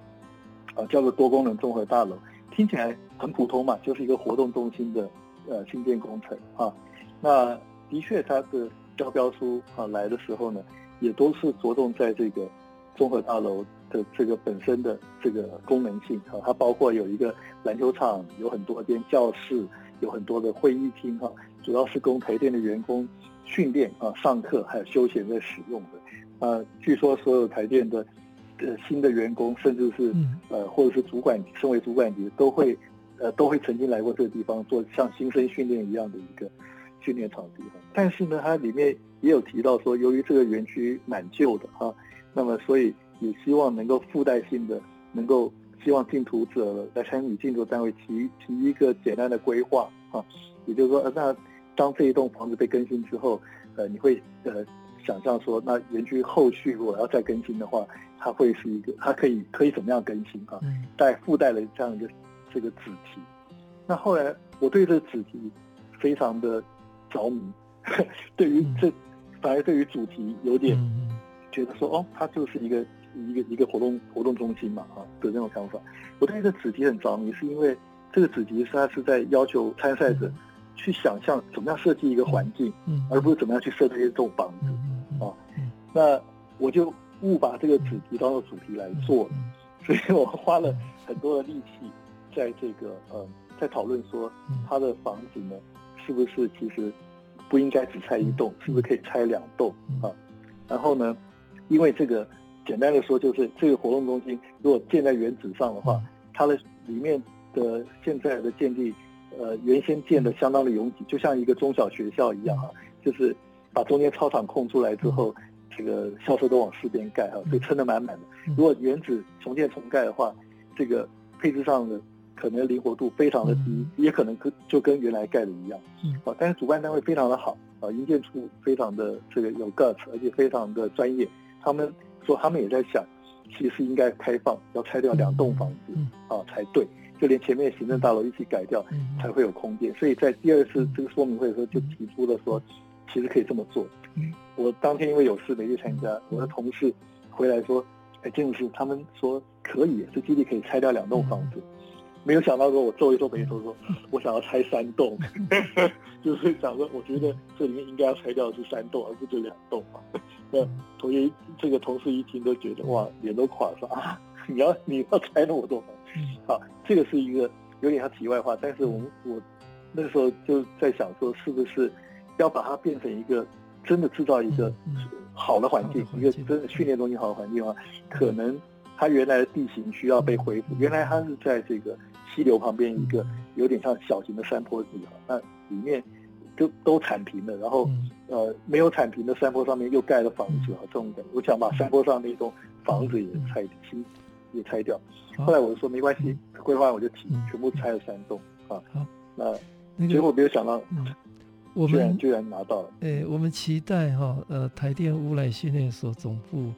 啊，叫做多功能综合大楼。听起来很普通嘛，就是一个活动中心的呃新建工程啊。那的确，它的招标书啊来的时候呢，也都是着重在这个综合大楼的这个本身的这个功能性啊。它包括有一个篮球场，有很多间教室，有很多的会议厅哈，主要是供台电的员工训练啊、上课还有休闲在使用的。啊，据说所有台电的。呃，新的员工，甚至是呃，或者是主管，身为主管级，都会呃，都会曾经来过这个地方做像新生训练一样的一个训练场地哈。但是呢，它里面也有提到说，由于这个园区蛮旧的哈，那么所以也希望能够附带性的，能够希望竞图者来参与竞图单位提提一个简单的规划啊，也就是说，那当这一栋房子被更新之后，呃，你会呃。想象说，那园区后续如果要再更新的话，它会是一个，它可以可以怎么样更新啊？带附带了这样一个这个子题。那后来我对这个子题非常的着迷，对于这反而对于主题有点觉得说，哦，它就是一个一个一个活动活动中心嘛啊的那种想法。我对这个子题很着迷，是因为这个子题是它是在要求参赛者去想象怎么样设计一个环境，嗯而不是怎么样去设计这种房子。啊，那我就误把这个主题当做主题来做，所以我花了很多的力气，在这个呃，在讨论说他的房子呢，是不是其实不应该只拆一栋，是不是可以拆两栋啊？然后呢，因为这个简单的说，就是这个活动中心如果建在原址上的话，它的里面的现在的建地，呃，原先建的相当的拥挤，就像一个中小学校一样啊，就是。把中间操场空出来之后，这个校舍都往四边盖啊，所以撑得满满的。如果原址重建重盖的话，这个配置上的可能灵活度非常的低，也可能跟就跟原来盖的一样。啊，但是主办单位非常的好啊，营建处非常的这个有 guts，而且非常的专业。他们说他们也在想，其实应该开放，要拆掉两栋房子啊才对，就连前面行政大楼一起改掉，才会有空间。所以在第二次这个说明会的时候就提出了说。其实可以这么做。我当天因为有事没去参加，我的同事回来说：“哎，建筑师，他们说可以，这基地可以拆掉两栋房子。”没有想到说，我皱一皱眉头说：“我想要拆三栋。”就是想说，我觉得这里面应该要拆掉的是三栋，而不是两栋嘛。那同学这个同事一听都觉得哇，脸都垮了，说啊，你要 你要拆那么多房子？好，这个是一个有点像题外话，但是我们我那时候就在想说，是不是？要把它变成一个真的制造一个好的环境，一个真的训练中心好的环境的话，可能它原来的地形需要被恢复。原来它是在这个溪流旁边一个有点像小型的山坡地哈，那里面都都铲平了，然后呃没有铲平的山坡上面又盖了房子啊，这种感觉，我想把山坡上那栋房子也拆清，也拆掉。后来我就说没关系，规划我就提，全部拆了三栋啊。好，那结果没有想到，我们居然居然拿到了。哎，我们期待哈，呃，台电乌来训练所总部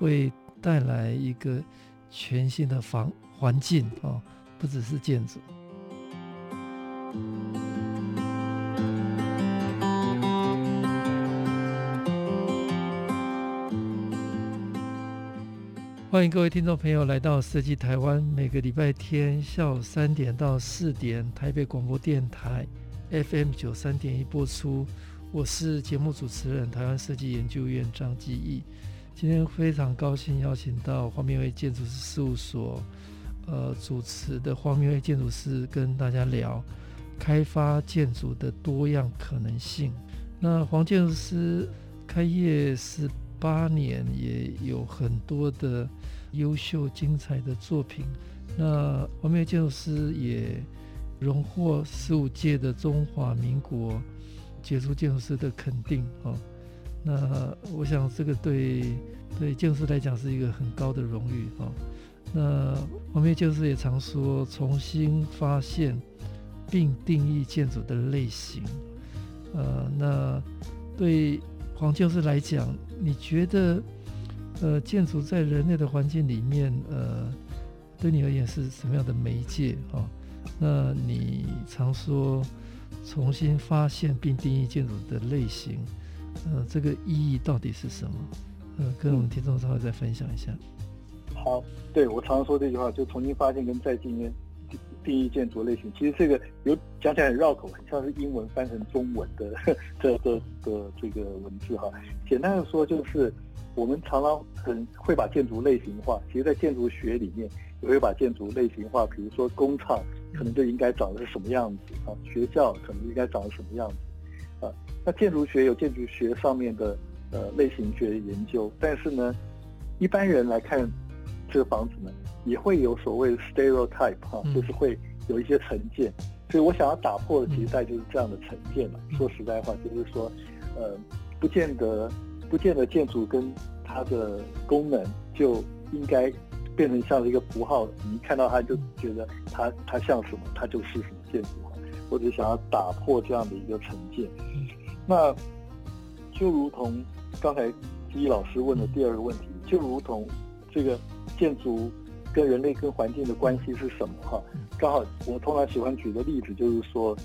会带来一个全新的房环境啊，不只是建筑。欢迎各位听众朋友来到设计台湾，每个礼拜天下午三点到四点，台北广播电台 FM 九三点一播出。我是节目主持人，台湾设计研究院张基义。今天非常高兴邀请到黄明威建筑师事务所，呃，主持的黄明威建筑师跟大家聊开发建筑的多样可能性。那黄建筑师开业十八年，也有很多的。优秀精彩的作品，那黄明威建筑师也荣获十五届的中华民国杰出建筑师的肯定啊。那我想这个对对建筑师来讲是一个很高的荣誉啊。那黄明威建筑师也常说，重新发现并定义建筑的类型。呃，那对黄教授来讲，你觉得？呃，建筑在人类的环境里面，呃，对你而言是什么样的媒介啊、那你常说重新发现并定义建筑的类型，呃，这个意义到底是什么？呃，跟我们听众稍微再分享一下。好，对，我常说这句话，就重新发现跟再定义定义建筑类型。其实这个有讲起来很绕口，很像是英文翻成中文的的的的这个文字哈。简单的说就是。我们常常很会把建筑类型化，其实，在建筑学里面也会把建筑类型化。比如说，工厂可能就应该长得是什么样子啊？学校可能应该长得什么样子啊？那建筑学有建筑学上面的呃类型学研究，但是呢，一般人来看这个房子呢，也会有所谓的 stereotype 哈、啊，就是会有一些成见。所以我想要打破的，其实在就是这样的成见嘛。说实在话，就是说，呃，不见得。不见得建筑跟它的功能就应该变成像一个符号，你一看到它就觉得它它像什么，它就是什么建筑。或者想要打破这样的一个成见，那就如同刚才基义老师问的第二个问题，就如同这个建筑跟人类跟环境的关系是什么？哈，刚好我通常喜欢举的例子就是说，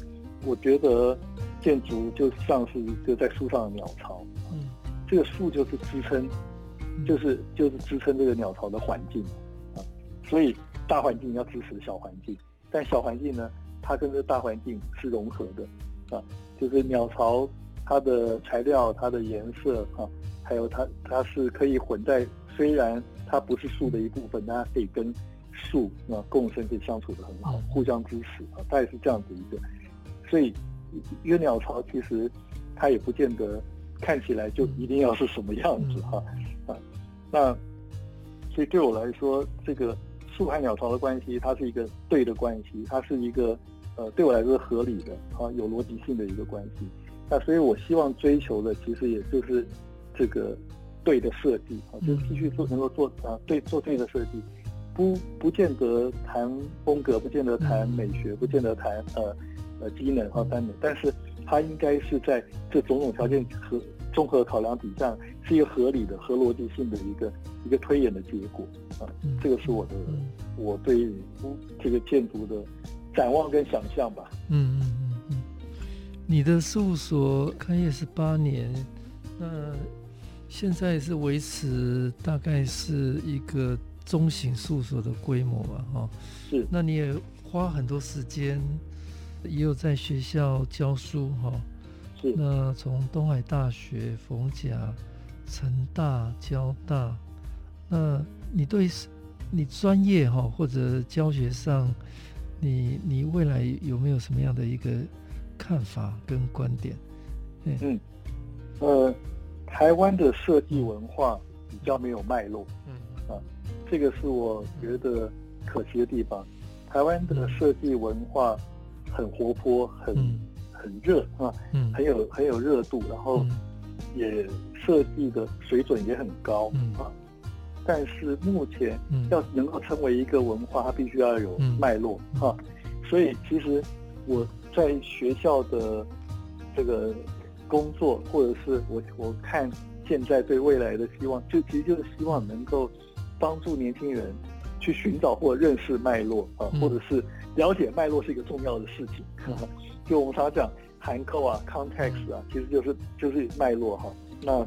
我觉得建筑就像是一个在树上的鸟巢。嗯这个树就是支撑，就是就是支撑这个鸟巢的环境啊，所以大环境要支持小环境，但小环境呢，它跟这大环境是融合的啊，就是鸟巢它的材料、它的颜色啊，还有它它是可以混在，虽然它不是树的一部分，但它可以跟树啊共生，可以相处的很好，互相支持啊，大概是这样子一个，所以一个鸟巢其实它也不见得。看起来就一定要是什么样子哈啊，那所以对我来说，这个树和鸟巢的关系，它是一个对的关系，它是一个呃对我来说合理的啊，有逻辑性的一个关系。那所以我希望追求的，其实也就是这个对的设计啊，就是继续做能够做啊对做对的设计，不不见得谈风格，不见得谈美学，不见得谈呃呃机能和单能，但是。它应该是在这种种条件和综合考量底下，是一个合理的、合逻辑性的一个一个推演的结果啊。这个是我的我对于这个建筑的展望跟想象吧。嗯嗯嗯嗯。你的事务所开业十八年，那现在是维持大概是一个中型事务所的规模吧？哈，是。那你也花很多时间。也有在学校教书哈，是。那从东海大学、逢甲、成大、交大，那你对你专业哈或者教学上，你你未来有没有什么样的一个看法跟观点？嗯，呃，台湾的设计文化比较没有脉络，嗯啊，这个是我觉得可惜的地方。台湾的设计文化。很活泼，很、嗯、很热啊，嗯、很有很有热度，然后也设计的水准也很高、嗯、啊。但是目前要能够成为一个文化，它必须要有脉络哈。所以其实我在学校的这个工作，或者是我我看现在对未来的希望，就其实就是希望能够帮助年轻人去寻找或认识脉络啊，或者是了解脉络是一个重要的事情。就我们常常讲函扣啊，context 啊，其实就是就是脉络哈。那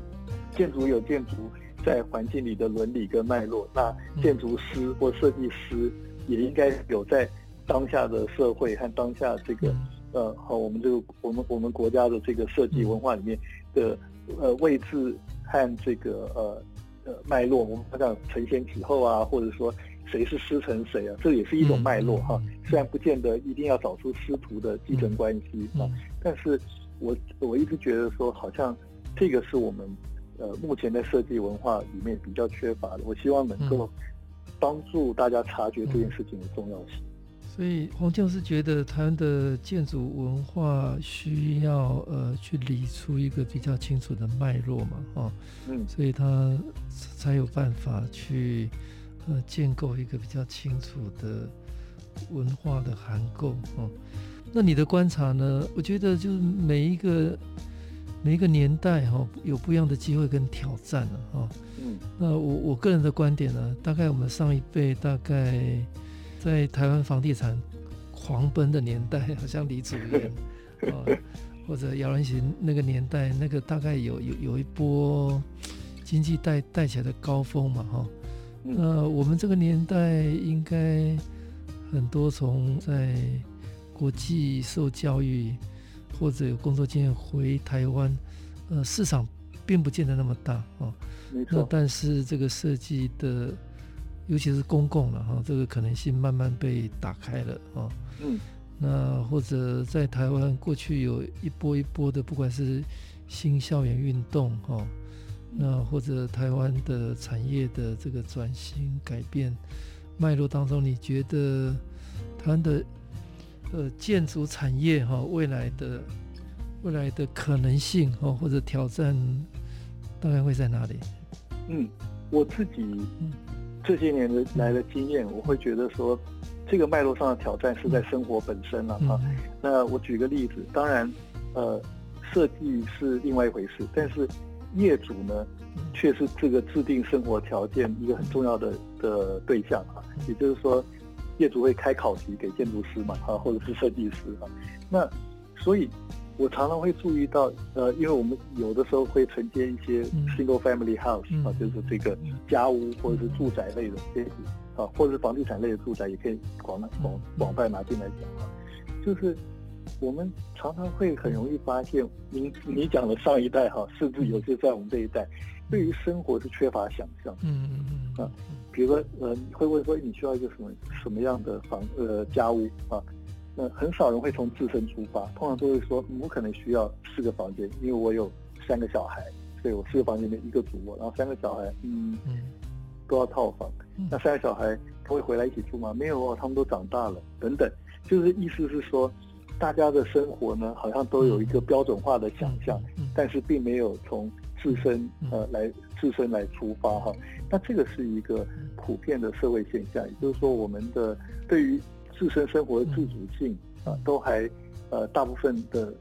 建筑有建筑在环境里的伦理跟脉络，那建筑师或设计师也应该有在当下的社会和当下这个呃和我们这个我们我们国家的这个设计文化里面的呃位置和这个呃呃脉络，我们好像承先启后啊，或者说谁是师承谁啊，这也是一种脉络哈。虽然不见得一定要找出师徒的继承关系啊，但是我我一直觉得说好像。这个是我们呃目前的设计文化里面比较缺乏的，我希望能够帮助大家察觉这件事情的重要性。所以黄建筑师觉得台湾的建筑文化需要呃去理出一个比较清楚的脉络嘛，哦，嗯，所以他才有办法去呃建构一个比较清楚的文化的涵构哦。那你的观察呢？我觉得就是每一个。每一个年代哈有不一样的机会跟挑战了哈。嗯，那我我个人的观点呢，大概我们上一辈大概在台湾房地产狂奔的年代，好像李祖源啊，或者姚仁行那个年代，那个大概有有有一波经济带带起来的高峰嘛哈。那我们这个年代应该很多从在国际受教育。或者有工作经验回台湾，呃，市场并不见得那么大啊。没错。那但是这个设计的，尤其是公共了哈，这个可能性慢慢被打开了啊。嗯。那或者在台湾过去有一波一波的，不管是新校园运动哈，那或者台湾的产业的这个转型改变脉络当中，你觉得台湾的？呃，建筑产业哈，未来的未来的可能性哈，或者挑战，大概会在哪里？嗯，我自己这些年的来的经验，我会觉得说，这个脉络上的挑战是在生活本身了哈。那我举个例子，当然，呃，设计是另外一回事，但是业主呢，却是这个制定生活条件一个很重要的的对象啊，也就是说。业主会开考题给建筑师嘛，啊，或者是设计师啊，那所以，我常常会注意到，呃，因为我们有的时候会承接一些 single family house 啊，就是这个家屋或者是住宅类的这些啊，或者是房地产类的住宅，也可以广广广泛拿进来讲啊，就是我们常常会很容易发现，你你讲的上一代哈，甚至有些在我们这一代，对于生活是缺乏想象，嗯嗯嗯啊。比如说，呃，你会问说你需要一个什么什么样的房呃家屋啊？那很少人会从自身出发，通常都会说，我可能需要四个房间，因为我有三个小孩，所以我四个房间里面一个主卧，然后三个小孩，嗯嗯，都要套房。那三个小孩他会回来一起住吗？没有哦，他们都长大了，等等，就是意思是说，大家的生活呢，好像都有一个标准化的想象，但是并没有从自身呃来自身来出发哈。那这个是一个普遍的社会现象，也就是说，我们的对于自身生活的自主性啊，都还呃大部分的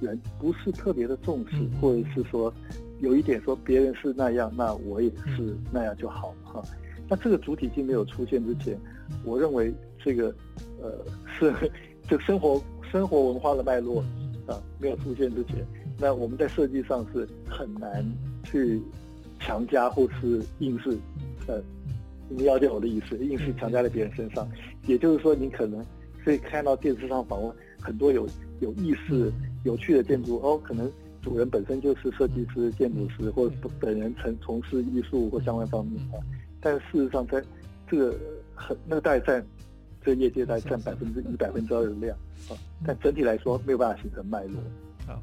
人不是特别的重视，或者是说有一点说别人是那样，那我也是那样就好哈。那这个主体性没有出现之前，我认为这个呃是这个生活生活文化的脉络啊没有出现之前，那我们在设计上是很难去。强加或是硬是，呃，你了解我的意思，硬是强加在别人身上。也就是说，你可能可以看到电视上访问很多有有意思、有趣的建筑哦，可能主人本身就是设计师、建筑师，或者本人曾从事艺术或相关方面啊。但事实上，在这个很那个大概占这个业界大概占百分之一、百分之二的量啊，但整体来说没有办法形成脉络。好。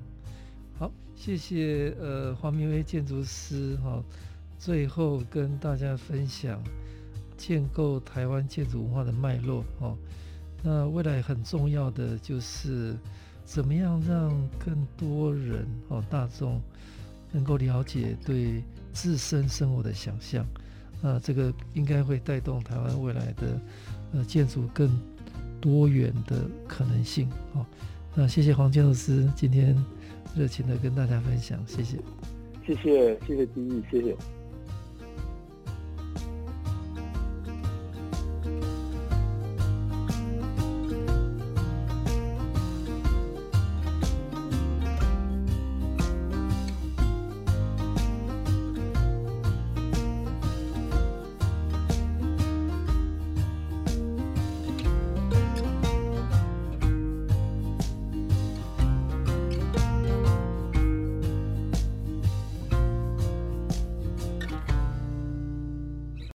好，谢谢呃黄明威建筑师哈、哦，最后跟大家分享建构台湾建筑文化的脉络哦。那未来很重要的就是怎么样让更多人哦大众能够了解对自身生活的想象，啊，这个应该会带动台湾未来的呃建筑更多元的可能性。好，那谢谢黄建筑师今天热情的跟大家分享，谢谢，谢谢谢谢金毅，谢谢。